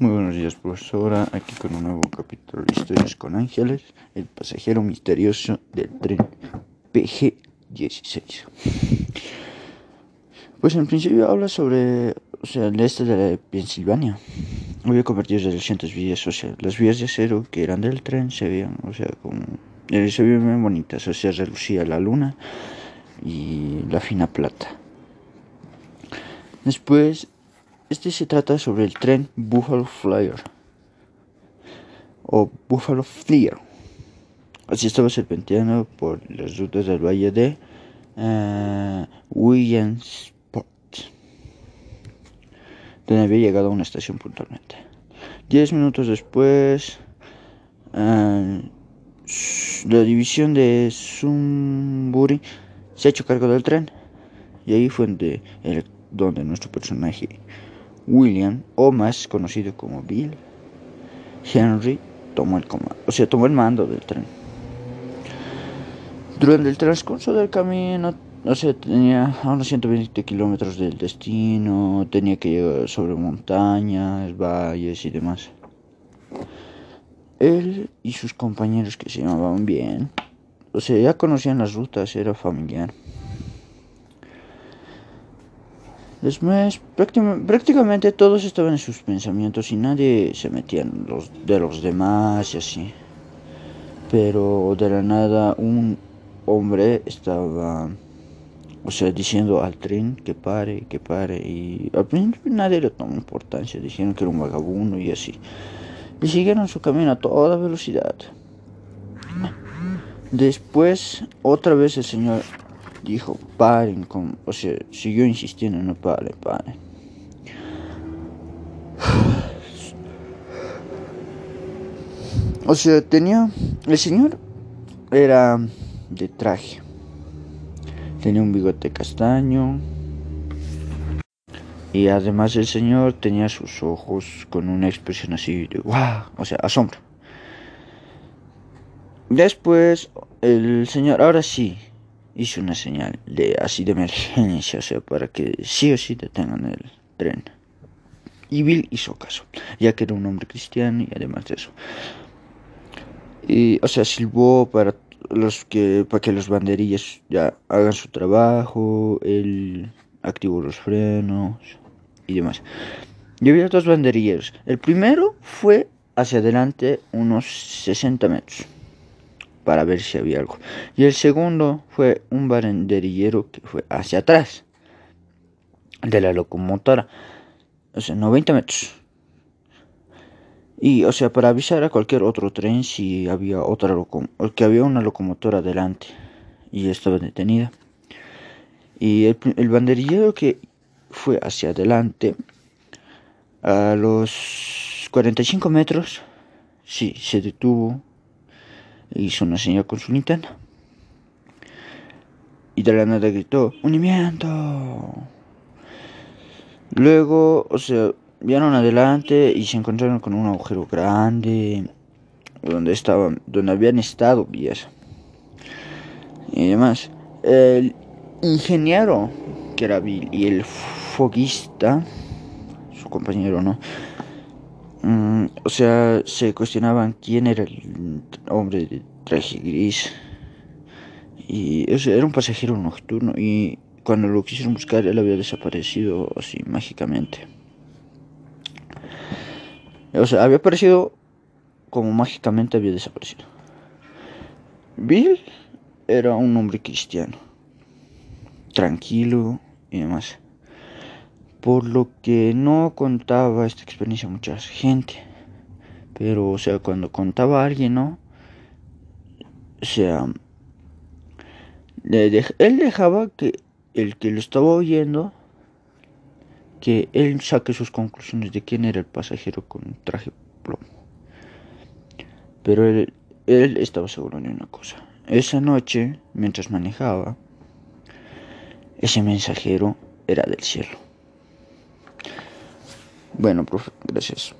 Muy buenos días, profesora. Aquí con un nuevo capítulo de Historias con Ángeles, el pasajero misterioso del tren PG-16. Pues en principio habla sobre, o sea, el este de Pensilvania. Había convertido de 200 vías, o sea, las vías de acero que eran del tren se veían, o sea, como, eh, se veían muy bonitas, o sea, relucía la luna y la fina plata. Después este se trata sobre el tren Buffalo Flyer o Buffalo Flyer. Así estaba serpenteando por las rutas del valle de uh, Williamsport, donde había llegado a una estación puntualmente. Diez minutos después, uh, la división de Sunbury se ha hecho cargo del tren y ahí fue donde, el, donde nuestro personaje William, o más conocido como Bill Henry, tomó el comando, o sea, tomó el mando del tren. Durante el transcurso del camino, o sea, tenía a unos 120 kilómetros del destino, tenía que llegar sobre montañas, valles y demás. Él y sus compañeros que se llamaban bien, o sea, ya conocían las rutas, era familiar. Después, prácticamente todos estaban en sus pensamientos y nadie se metía en los de los demás y así. Pero de la nada un hombre estaba, o sea, diciendo al tren que pare, que pare. Y al principio nadie le tomó importancia, dijeron que era un vagabundo y así. Y siguieron su camino a toda velocidad. Después, otra vez el señor dijo, paren, con, o sea, siguió insistiendo, no paren, paren. O sea, tenía, el señor era de traje, tenía un bigote castaño y además el señor tenía sus ojos con una expresión así de wow, o sea, asombro. Después, el señor, ahora sí, hizo una señal de así de emergencia, o sea, para que sí o sí detengan el tren. Y Bill hizo caso, ya que era un hombre cristiano y además de eso. Y, o sea, silbó para los que para que los banderillas ya hagan su trabajo, él activó los frenos y demás. Y había dos banderilleros. El primero fue hacia adelante unos 60 metros para ver si había algo. Y el segundo fue un banderillero que fue hacia atrás de la locomotora, o sea, 90 metros. Y, o sea, para avisar a cualquier otro tren si había otra locomotora, que había una locomotora delante y estaba detenida. Y el, el banderillero que fue hacia adelante, a los 45 metros, sí, se detuvo hizo una señal con su linterna. Y de la nada gritó, ¡Unimiento! Luego, o sea, vieron adelante y se encontraron con un agujero grande donde estaban, donde habían estado vías. Y además, el ingeniero que era Bill y el foguista, su compañero, ¿no? Mm, o sea, se cuestionaban quién era el hombre de traje gris. Y era un pasajero nocturno y cuando lo quisieron buscar él había desaparecido así mágicamente. O sea, había aparecido como mágicamente había desaparecido. Bill era un hombre cristiano, tranquilo y demás por lo que no contaba esta experiencia a mucha gente. Pero, o sea, cuando contaba a alguien, ¿no? O sea, él dejaba que el que lo estaba oyendo, que él saque sus conclusiones de quién era el pasajero con traje plomo. Pero él, él estaba seguro de una cosa. Esa noche, mientras manejaba, ese mensajero era del cielo. Bueno, profe, gracias.